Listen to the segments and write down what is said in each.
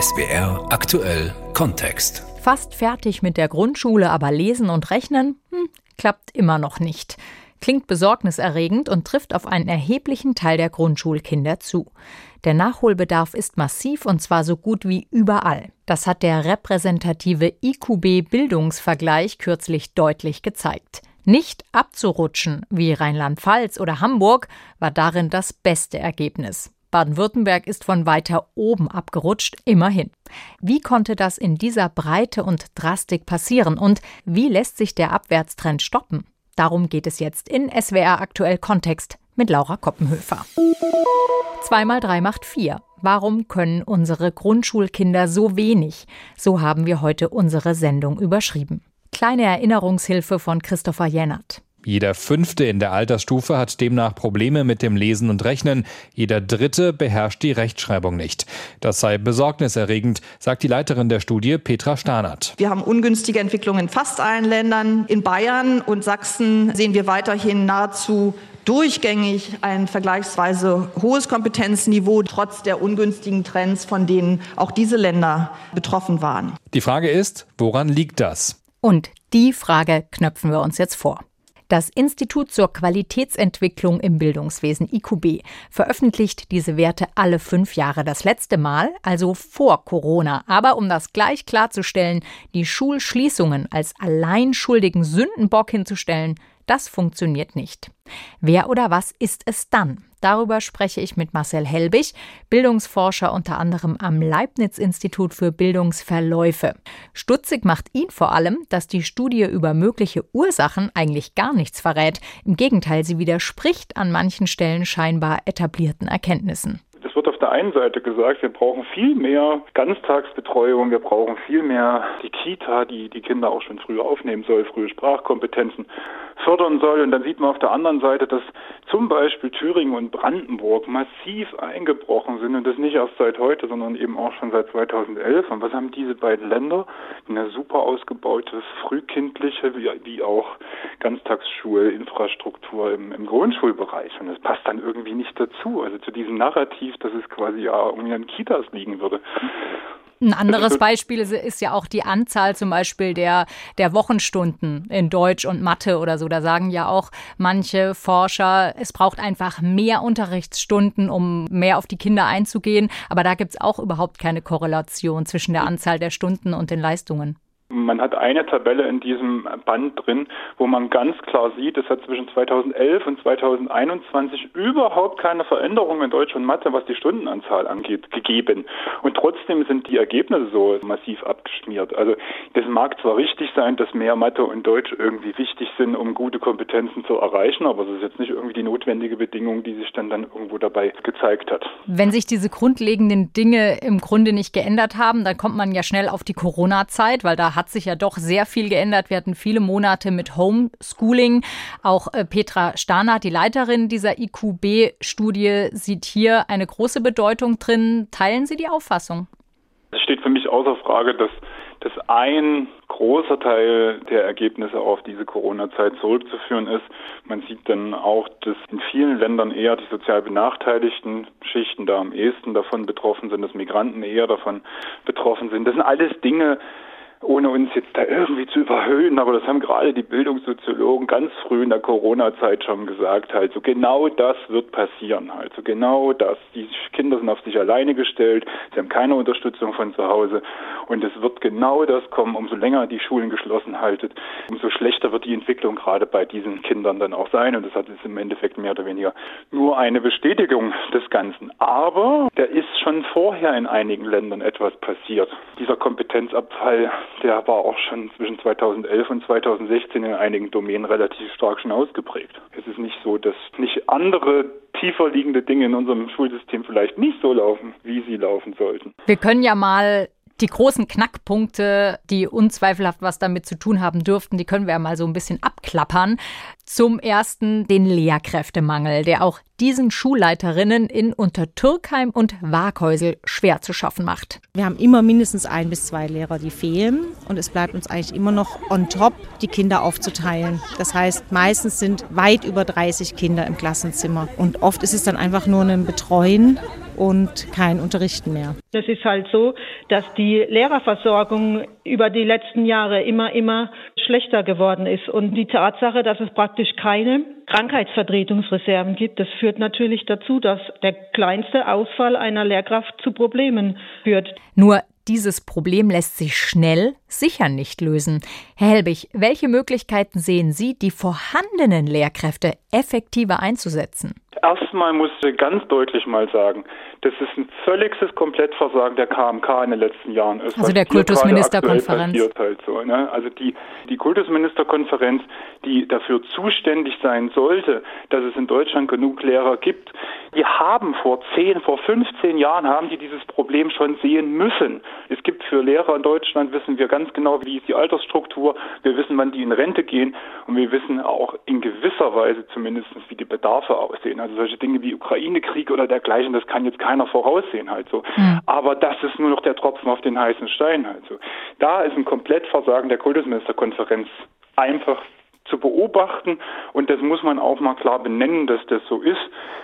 SBR aktuell Kontext. Fast fertig mit der Grundschule, aber lesen und rechnen hm, klappt immer noch nicht. Klingt besorgniserregend und trifft auf einen erheblichen Teil der Grundschulkinder zu. Der Nachholbedarf ist massiv und zwar so gut wie überall. Das hat der repräsentative IQB Bildungsvergleich kürzlich deutlich gezeigt. Nicht abzurutschen wie Rheinland-Pfalz oder Hamburg war darin das beste Ergebnis. Baden-Württemberg ist von weiter oben abgerutscht, immerhin. Wie konnte das in dieser Breite und Drastik passieren und wie lässt sich der Abwärtstrend stoppen? Darum geht es jetzt in SWR aktuell Kontext mit Laura Koppenhöfer. 2 mal 3 macht 4. Warum können unsere Grundschulkinder so wenig? So haben wir heute unsere Sendung überschrieben. Kleine Erinnerungshilfe von Christopher Jennert. Jeder Fünfte in der Altersstufe hat demnach Probleme mit dem Lesen und Rechnen. Jeder Dritte beherrscht die Rechtschreibung nicht. Das sei besorgniserregend, sagt die Leiterin der Studie Petra Starnert. Wir haben ungünstige Entwicklungen in fast allen Ländern. In Bayern und Sachsen sehen wir weiterhin nahezu durchgängig ein vergleichsweise hohes Kompetenzniveau, trotz der ungünstigen Trends, von denen auch diese Länder betroffen waren. Die Frage ist, woran liegt das? Und die Frage knöpfen wir uns jetzt vor. Das Institut zur Qualitätsentwicklung im Bildungswesen IQB veröffentlicht diese Werte alle fünf Jahre. Das letzte Mal, also vor Corona. Aber um das gleich klarzustellen, die Schulschließungen als allein schuldigen Sündenbock hinzustellen, das funktioniert nicht. Wer oder was ist es dann? Darüber spreche ich mit Marcel Helbig, Bildungsforscher unter anderem am Leibniz-Institut für Bildungsverläufe. Stutzig macht ihn vor allem, dass die Studie über mögliche Ursachen eigentlich gar nichts verrät. Im Gegenteil, sie widerspricht an manchen Stellen scheinbar etablierten Erkenntnissen der einen Seite gesagt, wir brauchen viel mehr Ganztagsbetreuung, wir brauchen viel mehr die Kita, die die Kinder auch schon früher aufnehmen soll, frühe Sprachkompetenzen fördern soll. Und dann sieht man auf der anderen Seite, dass zum Beispiel Thüringen und Brandenburg massiv eingebrochen sind und das nicht erst seit heute, sondern eben auch schon seit 2011. Und was haben diese beiden Länder? Eine super ausgebaute frühkindliche wie, wie auch Ganztagsschulinfrastruktur im, im Grundschulbereich. Und das passt dann irgendwie nicht dazu. Also zu diesem Narrativ, dass es quasi ja irgendwie an Kitas liegen würde. Ein anderes Beispiel ist, ist, ja auch die Anzahl zum Beispiel der, der Wochenstunden in Deutsch und Mathe oder so. Da sagen ja auch manche Forscher, es braucht einfach mehr Unterrichtsstunden, um mehr auf die Kinder einzugehen. Aber da gibt es auch überhaupt keine Korrelation zwischen der Anzahl der Stunden und den Leistungen. Man hat eine Tabelle in diesem Band drin, wo man ganz klar sieht, es hat zwischen 2011 und 2021 überhaupt keine Veränderung in Deutsch und Mathe, was die Stundenanzahl angeht, gegeben. Und trotzdem sind die Ergebnisse so massiv abgeschmiert. Also das mag zwar richtig sein, dass mehr Mathe und Deutsch irgendwie wichtig sind, um gute Kompetenzen zu erreichen, aber es ist jetzt nicht irgendwie die notwendige Bedingung, die sich dann, dann irgendwo dabei gezeigt hat. Wenn sich diese grundlegenden Dinge im Grunde nicht geändert haben, dann kommt man ja schnell auf die Corona-Zeit, weil da hat sich ja doch sehr viel geändert. Wir hatten viele Monate mit Homeschooling. Auch äh, Petra Starnert, die Leiterin dieser IQB-Studie, sieht hier eine große Bedeutung drin. Teilen Sie die Auffassung? Es steht für mich außer Frage, dass dass ein großer Teil der Ergebnisse auf diese Corona-Zeit zurückzuführen ist. Man sieht dann auch, dass in vielen Ländern eher die sozial benachteiligten Schichten da am ehesten davon betroffen sind, dass Migranten eher davon betroffen sind. Das sind alles Dinge, ohne uns jetzt da irgendwie zu überhöhen, aber das haben gerade die Bildungssoziologen ganz früh in der Corona-Zeit schon gesagt, halt so genau das wird passieren, halt so genau das. Die Kinder sind auf sich alleine gestellt, sie haben keine Unterstützung von zu Hause und es wird genau das kommen, umso länger die Schulen geschlossen haltet, umso schlechter wird die Entwicklung gerade bei diesen Kindern dann auch sein und das hat jetzt im Endeffekt mehr oder weniger nur eine Bestätigung des Ganzen. Aber da ist schon vorher in einigen Ländern etwas passiert. Dieser Kompetenzabfall der war auch schon zwischen 2011 und 2016 in einigen Domänen relativ stark schon ausgeprägt. Es ist nicht so, dass nicht andere tiefer liegende Dinge in unserem Schulsystem vielleicht nicht so laufen, wie sie laufen sollten. Wir können ja mal die großen Knackpunkte, die unzweifelhaft was damit zu tun haben dürften, die können wir ja mal so ein bisschen abklappern. Zum ersten den Lehrkräftemangel, der auch diesen Schulleiterinnen in Untertürkheim und Waghäusel schwer zu schaffen macht. Wir haben immer mindestens ein bis zwei Lehrer, die fehlen. Und es bleibt uns eigentlich immer noch on top, die Kinder aufzuteilen. Das heißt, meistens sind weit über 30 Kinder im Klassenzimmer. Und oft ist es dann einfach nur ein Betreuen und kein Unterrichten mehr. Es ist halt so, dass die Lehrerversorgung über die letzten Jahre immer, immer schlechter geworden ist. Und die Tatsache, dass es praktisch keine Krankheitsvertretungsreserven gibt, das führt natürlich dazu, dass der kleinste Ausfall einer Lehrkraft zu Problemen führt. Nur dieses Problem lässt sich schnell sicher nicht lösen. Herr Helbig, welche Möglichkeiten sehen Sie, die vorhandenen Lehrkräfte effektiver einzusetzen? Erstmal muss ich ganz deutlich mal sagen, dass es ein völliges Komplettversagen der KMK in den letzten Jahren ist. Also der Kultusministerkonferenz. Halt so, ne? Also die, die Kultusministerkonferenz, die dafür zuständig sein sollte, dass es in Deutschland genug Lehrer gibt, die haben vor 10, vor 15 Jahren haben die dieses Problem schon sehen müssen. Es gibt für Lehrer in Deutschland, wissen wir ganz genau, wie ist die Altersstruktur, wir wissen, wann die in Rente gehen und wir wissen auch in gewisser Weise zumindest, wie die Bedarfe aussehen. Also solche Dinge wie Ukraine-Krieg oder dergleichen, das kann jetzt keiner voraussehen halt so. Mhm. Aber das ist nur noch der Tropfen auf den heißen Stein halt so. Da ist ein Komplettversagen der Kultusministerkonferenz einfach zu beobachten und das muss man auch mal klar benennen, dass das so ist.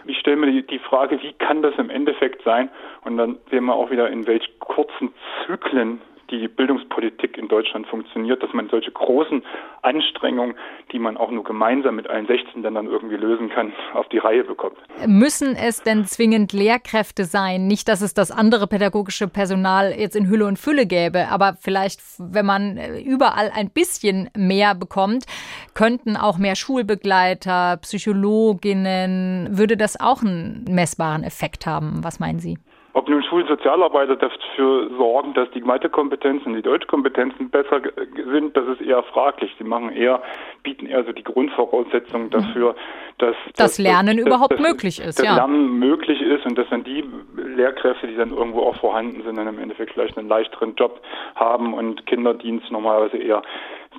Ich stelle mir die, Frage, wie kann das im Endeffekt sein? Und dann sehen wir auch wieder, in welch kurzen Zyklen die Bildungspolitik in Deutschland funktioniert, dass man solche großen Anstrengungen, die man auch nur gemeinsam mit allen 16 Ländern irgendwie lösen kann, auf die Reihe bekommt. Müssen es denn zwingend Lehrkräfte sein? Nicht, dass es das andere pädagogische Personal jetzt in Hülle und Fülle gäbe, aber vielleicht, wenn man äh, überall ein bisschen mehr bekommt, könnten auch mehr Schulbegleiter, Psychologinnen, würde das auch einen messbaren Effekt haben? Was meinen Sie? Ob nun Schulsozialarbeiter dafür sorgen, dass die Mathekompetenzen, die Deutschkompetenzen besser sind, das ist eher fraglich. Sie machen eher, bieten eher so die Grundvoraussetzungen dafür, dass das Lernen dass, überhaupt dass, möglich ist. Das ja. Lernen möglich ist und dass dann die Lehrkräfte, die dann irgendwo auch vorhanden sind, dann im Endeffekt vielleicht einen leichteren Job haben und Kinderdienst normalerweise eher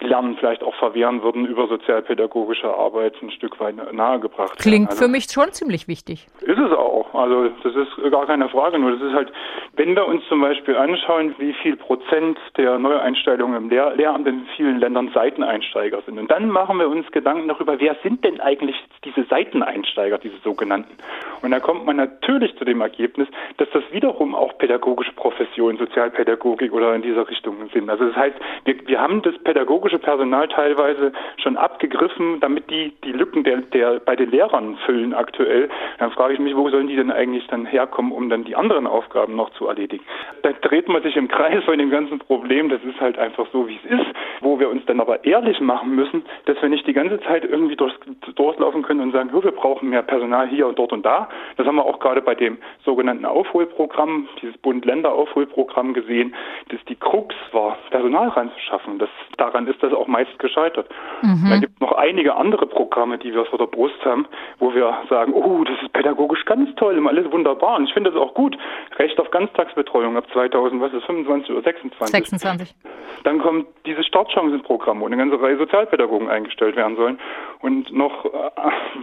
Lernen vielleicht auch verwehren würden, über sozialpädagogische Arbeit ein Stück weit nahegebracht Klingt also, für mich schon ziemlich wichtig. Ist es auch. Also das ist gar keine Frage. Nur das ist halt, wenn wir uns zum Beispiel anschauen, wie viel Prozent der Neueinstellungen im Lehr Lehramt in vielen Ländern Seiteneinsteiger sind. Und dann machen wir uns Gedanken darüber, wer sind denn eigentlich diese Seiteneinsteiger, diese sogenannten. Und da kommt man natürlich zu dem Ergebnis, dass das wiederum auch pädagogische Professionen, Sozialpädagogik oder in dieser Richtung sind. Also das heißt, wir, wir haben das pädagogische pädagogische Personal teilweise schon abgegriffen, damit die die Lücken der, der bei den Lehrern füllen aktuell. Dann frage ich mich, wo sollen die denn eigentlich dann herkommen, um dann die anderen Aufgaben noch zu erledigen? Da dreht man sich im Kreis von dem ganzen Problem. Das ist halt einfach so, wie es ist. Wo wir uns dann aber ehrlich machen müssen, dass wir nicht die ganze Zeit irgendwie durch, durchlaufen können und sagen, wir brauchen mehr Personal hier und dort und da. Das haben wir auch gerade bei dem sogenannten Aufholprogramm, dieses Bund-Länder-Aufholprogramm gesehen, dass die Krux war, Personal ranzuschaffen. Das, daran ist ist das auch meist gescheitert. Mhm. Dann gibt es noch einige andere Programme, die wir vor der Brust haben, wo wir sagen, oh, das ist pädagogisch ganz toll, alles wunderbar. Und ich finde das auch gut. Recht auf Ganztagsbetreuung ab 2000, was ist 25 oder 26? 26. Dann kommt dieses Startchancenprogramm, wo eine ganze Reihe Sozialpädagogen eingestellt werden sollen und noch äh,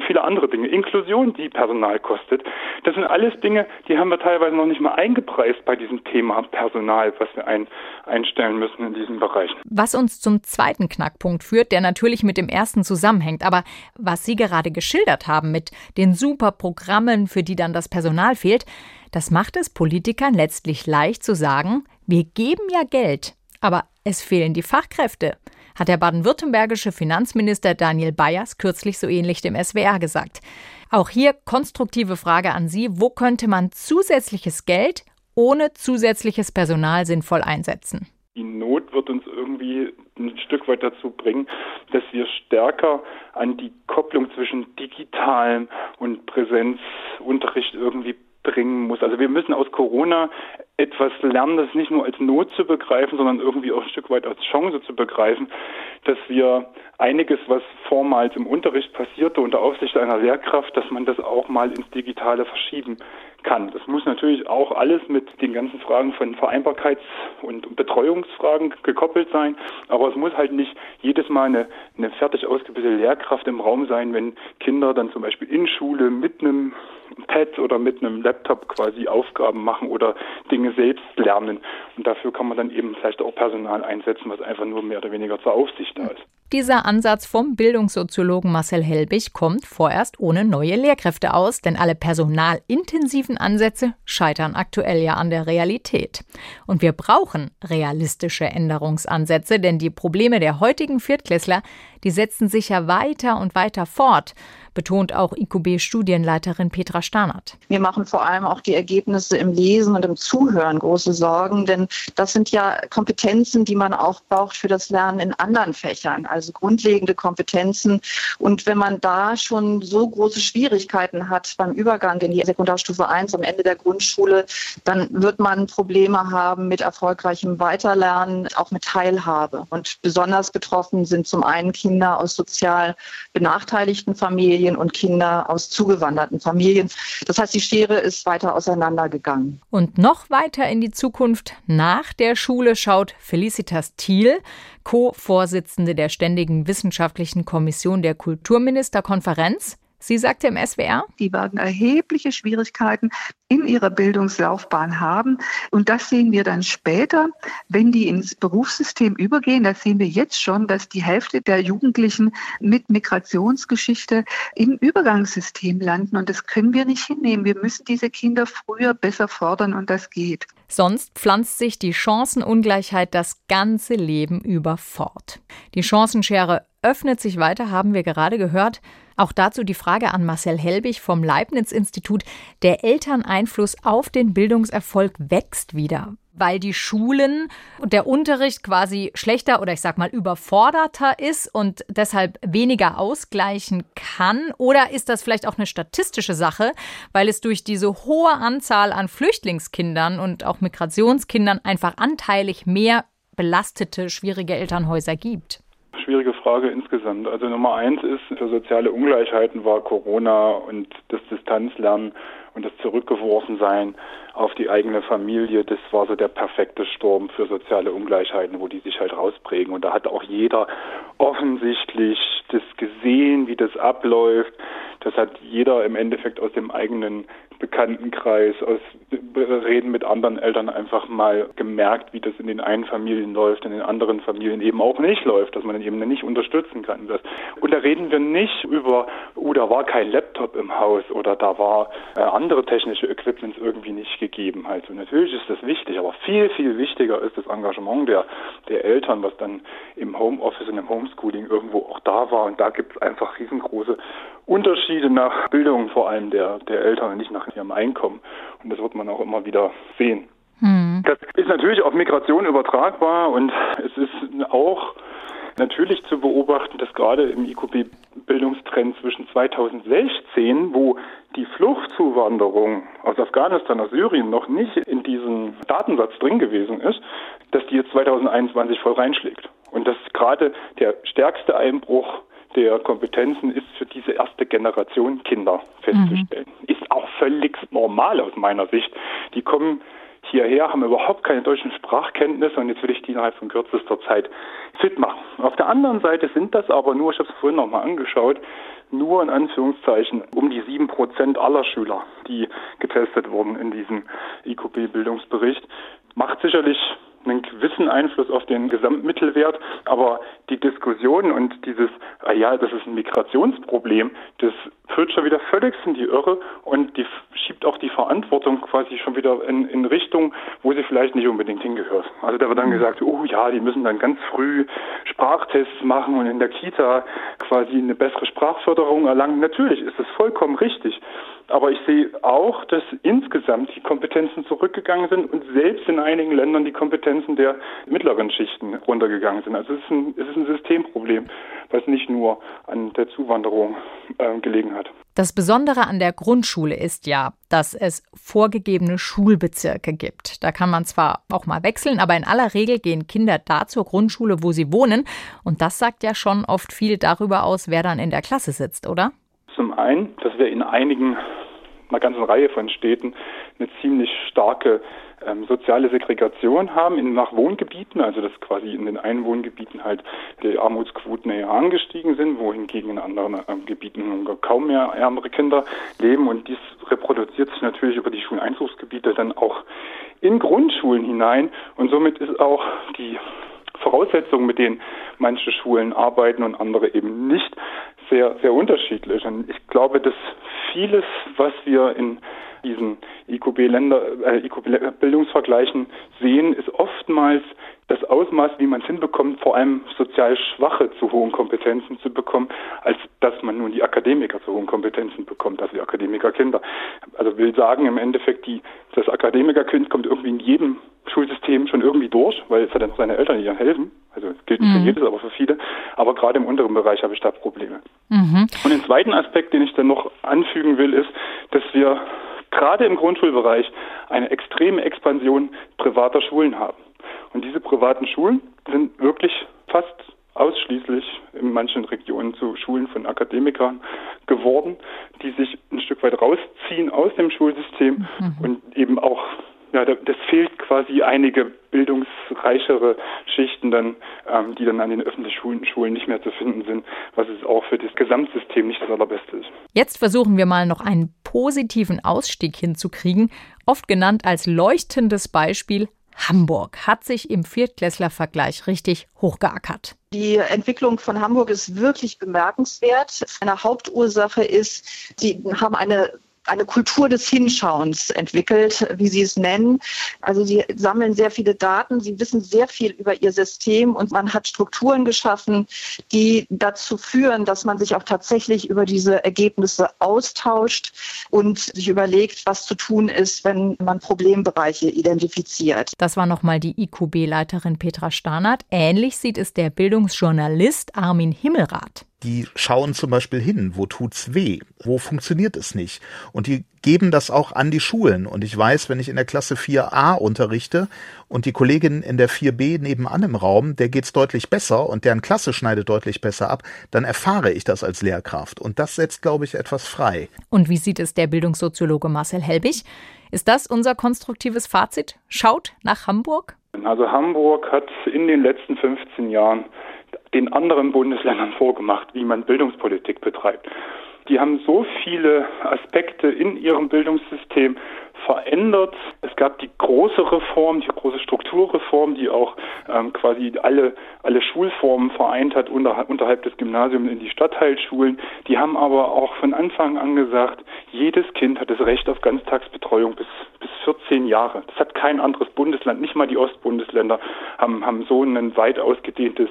viele andere Dinge. Inklusion, die Personal kostet. Das sind alles Dinge, die haben wir teilweise noch nicht mal eingepreist bei diesem Thema Personal, was wir ein, einstellen müssen in diesen Bereichen. Was uns zum zweiten zweiten Knackpunkt führt, der natürlich mit dem ersten zusammenhängt. Aber was Sie gerade geschildert haben mit den super Programmen, für die dann das Personal fehlt, das macht es Politikern letztlich leicht zu sagen, wir geben ja Geld, aber es fehlen die Fachkräfte, hat der baden-württembergische Finanzminister Daniel Bayers kürzlich so ähnlich dem SWR gesagt. Auch hier konstruktive Frage an Sie, wo könnte man zusätzliches Geld ohne zusätzliches Personal sinnvoll einsetzen? Die Not wird uns irgendwie ein Stück weit dazu bringen, dass wir stärker an die Kopplung zwischen digitalem und Präsenzunterricht irgendwie bringen muss. Also wir müssen aus Corona etwas lernen, das nicht nur als Not zu begreifen, sondern irgendwie auch ein Stück weit als Chance zu begreifen, dass wir einiges, was vormals im Unterricht passierte unter Aufsicht einer Lehrkraft, dass man das auch mal ins Digitale verschieben kann. Das muss natürlich auch alles mit den ganzen Fragen von Vereinbarkeits- und Betreuungsfragen gekoppelt sein. Aber es muss halt nicht jedes Mal eine, eine fertig ausgebildete Lehrkraft im Raum sein, wenn Kinder dann zum Beispiel in Schule mit einem Pad oder mit einem Laptop quasi Aufgaben machen oder Dinge selbst lernen. Und dafür kann man dann eben vielleicht auch Personal einsetzen, was einfach nur mehr oder weniger zur Aufsicht da ist. Dieser Ansatz vom Bildungssoziologen Marcel Helbig kommt vorerst ohne neue Lehrkräfte aus, denn alle personalintensiven Ansätze scheitern aktuell ja an der Realität. Und wir brauchen realistische Änderungsansätze, denn die Probleme der heutigen Viertklässler, die setzen sich ja weiter und weiter fort betont auch IQB-Studienleiterin Petra Starnert. Wir machen vor allem auch die Ergebnisse im Lesen und im Zuhören große Sorgen, denn das sind ja Kompetenzen, die man auch braucht für das Lernen in anderen Fächern, also grundlegende Kompetenzen. Und wenn man da schon so große Schwierigkeiten hat beim Übergang in die Sekundarstufe 1 am Ende der Grundschule, dann wird man Probleme haben mit erfolgreichem Weiterlernen, auch mit Teilhabe. Und besonders betroffen sind zum einen Kinder aus sozial benachteiligten Familien, Familien und Kinder aus zugewanderten Familien. Das heißt, die Schere ist weiter auseinandergegangen. Und noch weiter in die Zukunft nach der Schule schaut Felicitas Thiel, Co-Vorsitzende der Ständigen Wissenschaftlichen Kommission der Kulturministerkonferenz. Sie sagte im SWR, die werden erhebliche Schwierigkeiten in ihrer Bildungslaufbahn haben. Und das sehen wir dann später, wenn die ins Berufssystem übergehen. Das sehen wir jetzt schon, dass die Hälfte der Jugendlichen mit Migrationsgeschichte im Übergangssystem landen. Und das können wir nicht hinnehmen. Wir müssen diese Kinder früher besser fordern und das geht. Sonst pflanzt sich die Chancenungleichheit das ganze Leben über fort. Die Chancenschere öffnet sich weiter, haben wir gerade gehört. Auch dazu die Frage an Marcel Helbig vom Leibniz-Institut. Der Elterneinfluss auf den Bildungserfolg wächst wieder, weil die Schulen und der Unterricht quasi schlechter oder ich sag mal überforderter ist und deshalb weniger ausgleichen kann? Oder ist das vielleicht auch eine statistische Sache, weil es durch diese hohe Anzahl an Flüchtlingskindern und auch Migrationskindern einfach anteilig mehr belastete, schwierige Elternhäuser gibt? Schwierige Frage insgesamt. Also Nummer eins ist, für soziale Ungleichheiten war Corona und das Distanzlernen und das Zurückgeworfensein auf die eigene Familie, das war so der perfekte Sturm für soziale Ungleichheiten, wo die sich halt rausprägen. Und da hat auch jeder offensichtlich das gesehen, wie das abläuft. Das hat jeder im Endeffekt aus dem eigenen Bekanntenkreis, aus Reden mit anderen Eltern einfach mal gemerkt, wie das in den einen Familien läuft, in den anderen Familien eben auch nicht läuft, dass man eben nicht unterstützen kann. Und da reden wir nicht über, oh, da war kein Laptop im Haus oder da war äh, andere technische Equipments irgendwie nicht gegeben. Also natürlich ist das wichtig, aber viel, viel wichtiger ist das Engagement der, der Eltern, was dann im Homeoffice und im Homeschooling irgendwo auch da war. Und da gibt es einfach riesengroße Unterschiede nach Bildung vor allem der, der Eltern und nicht nach ihrem Einkommen. Und das wird man auch immer wieder sehen. Hm. Das ist natürlich auf Migration übertragbar und es ist auch natürlich zu beobachten, dass gerade im IQB-Bildungstrend zwischen 2016, wo die Fluchtzuwanderung aus Afghanistan, aus Syrien noch nicht in diesem Datensatz drin gewesen ist, dass die jetzt 2021 voll reinschlägt. Und dass gerade der stärkste Einbruch der Kompetenzen ist für diese erste Generation Kinder festzustellen. Mhm. Ist auch völlig normal aus meiner Sicht. Die kommen hierher, haben überhaupt keine deutschen Sprachkenntnisse und jetzt will ich die innerhalb von kürzester Zeit fit machen. Auf der anderen Seite sind das aber nur, ich habe es vorhin nochmal angeschaut, nur in Anführungszeichen um die sieben Prozent aller Schüler, die getestet wurden in diesem IQB-Bildungsbericht. Macht sicherlich einen gewissen Einfluss auf den Gesamtmittelwert, aber die Diskussion und dieses, ah ja, das ist ein Migrationsproblem, das führt schon wieder völlig in die Irre und die schiebt auch die Verantwortung quasi schon wieder in, in Richtung, wo sie vielleicht nicht unbedingt hingehört. Also da wird dann mhm. gesagt, oh ja, die müssen dann ganz früh Sprachtests machen und in der Kita quasi eine bessere Sprachförderung erlangen. Natürlich ist das vollkommen richtig. Aber ich sehe auch, dass insgesamt die Kompetenzen zurückgegangen sind und selbst in einigen Ländern die Kompetenzen der mittleren Schichten runtergegangen sind. Also es ist ein, es ist ein Systemproblem, was nicht nur an der Zuwanderung äh, gelegen hat. Das Besondere an der Grundschule ist ja, dass es vorgegebene Schulbezirke gibt. Da kann man zwar auch mal wechseln, aber in aller Regel gehen Kinder da zur Grundschule, wo sie wohnen. Und das sagt ja schon oft viel darüber aus, wer dann in der Klasse sitzt, oder? Zum einen, dass wir in einigen, einer ganzen Reihe von Städten eine ziemlich starke ähm, soziale Segregation haben in, nach Wohngebieten, also dass quasi in den einen Wohngebieten halt die Armutsquoten eher angestiegen sind, wohingegen in anderen ähm, Gebieten kaum mehr ärmere Kinder leben. Und dies reproduziert sich natürlich über die Schuleinzugsgebiete dann auch in Grundschulen hinein. Und somit ist auch die Voraussetzungen, mit denen manche Schulen arbeiten und andere eben nicht, sehr, sehr unterschiedlich. Und ich glaube, dass vieles, was wir in diesen IQB-Länder, äh, IQB-Bildungsvergleichen sehen, ist oftmals das Ausmaß, wie man es hinbekommt, vor allem sozial Schwache zu hohen Kompetenzen zu bekommen, als dass man nun die Akademiker zu hohen Kompetenzen bekommt, also die Akademikerkinder. Also will sagen, im Endeffekt, die, das Akademikerkind kommt irgendwie in jedem Schulsystem schon irgendwie durch, weil es hat dann seine Eltern, die ihr helfen. Also es gilt nicht mhm. für jedes, aber für viele. Aber gerade im unteren Bereich habe ich da Probleme. Mhm. Und den zweiten Aspekt, den ich dann noch anfügen will, ist, dass wir gerade im Grundschulbereich eine extreme Expansion privater Schulen haben. Und diese privaten Schulen sind wirklich fast ausschließlich in manchen Regionen zu Schulen von Akademikern geworden, die sich ein Stück weit rausziehen aus dem Schulsystem mhm. und eben auch ja, das fehlt quasi einige bildungsreichere Schichten dann, ähm, die dann an den öffentlichen Schulen, Schulen nicht mehr zu finden sind, was es auch für das Gesamtsystem nicht das allerbeste ist. Jetzt versuchen wir mal noch einen positiven Ausstieg hinzukriegen, oft genannt als leuchtendes Beispiel Hamburg hat sich im Viertklässler-Vergleich richtig hochgeackert. Die Entwicklung von Hamburg ist wirklich bemerkenswert. Eine Hauptursache ist, sie haben eine eine Kultur des Hinschauens entwickelt, wie Sie es nennen. Also Sie sammeln sehr viele Daten, Sie wissen sehr viel über Ihr System und man hat Strukturen geschaffen, die dazu führen, dass man sich auch tatsächlich über diese Ergebnisse austauscht und sich überlegt, was zu tun ist, wenn man Problembereiche identifiziert. Das war nochmal die IQB-Leiterin Petra Starnert. Ähnlich sieht es der Bildungsjournalist Armin Himmelrath die schauen zum Beispiel hin, wo tut's weh, wo funktioniert es nicht. Und die geben das auch an die Schulen. Und ich weiß, wenn ich in der Klasse 4a unterrichte und die Kollegin in der 4b nebenan im Raum, der geht's deutlich besser und deren Klasse schneidet deutlich besser ab, dann erfahre ich das als Lehrkraft. Und das setzt, glaube ich, etwas frei. Und wie sieht es der Bildungssoziologe Marcel Helbig? Ist das unser konstruktives Fazit? Schaut nach Hamburg? Also Hamburg hat in den letzten 15 Jahren den anderen Bundesländern vorgemacht, wie man Bildungspolitik betreibt. Die haben so viele Aspekte in ihrem Bildungssystem verändert. Es gab die große Reform, die große Strukturreform, die auch ähm, quasi alle, alle Schulformen vereint hat unter, unterhalb des Gymnasiums in die Stadtteilschulen. Die haben aber auch von Anfang an gesagt, jedes Kind hat das Recht auf Ganztagsbetreuung bis, bis 14 Jahre. Das hat kein anderes Bundesland, nicht mal die Ostbundesländer haben, haben so ein weit ausgedehntes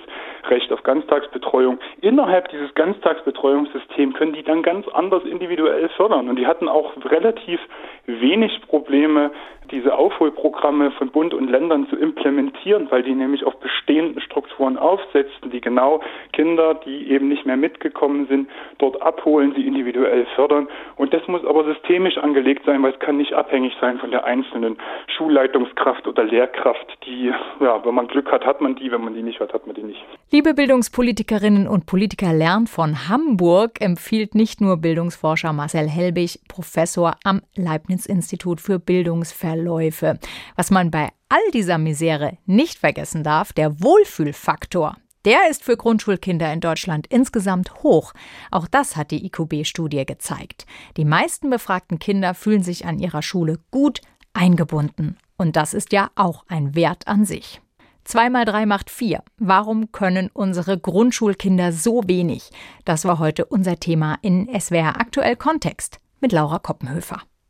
Recht auf Ganztagsbetreuung. Innerhalb dieses Ganztagsbetreuungssystems können die dann ganz anders individuell fördern. Und die hatten auch relativ wenig Probleme, diese Aufholprogramme von Bund und Ländern zu implementieren, weil die nämlich auf bestehenden Strukturen aufsetzten, die genau Kinder, die eben nicht mehr mitgekommen sind, dort abholen, sie individuell fördern. Und das muss aber systemisch angelegt sein, weil es kann nicht abhängig sein von der einzelnen Schulleitungskraft oder Lehrkraft, die, ja, wenn man Glück hat, hat man die, wenn man die nicht hat, hat man die nicht. Liebe Bildungspolitikerinnen und Politiker, lernt von Hamburg empfiehlt nicht nur Bildungsforscher Marcel Helbig, Professor am Leibniz-Institut für Bildungsverlust Verläufe. Was man bei all dieser Misere nicht vergessen darf, der Wohlfühlfaktor. Der ist für Grundschulkinder in Deutschland insgesamt hoch. Auch das hat die IQB-Studie gezeigt. Die meisten befragten Kinder fühlen sich an ihrer Schule gut eingebunden. Und das ist ja auch ein Wert an sich. 2 mal 3 macht 4. Warum können unsere Grundschulkinder so wenig? Das war heute unser Thema in SWR Aktuell Kontext mit Laura Koppenhöfer.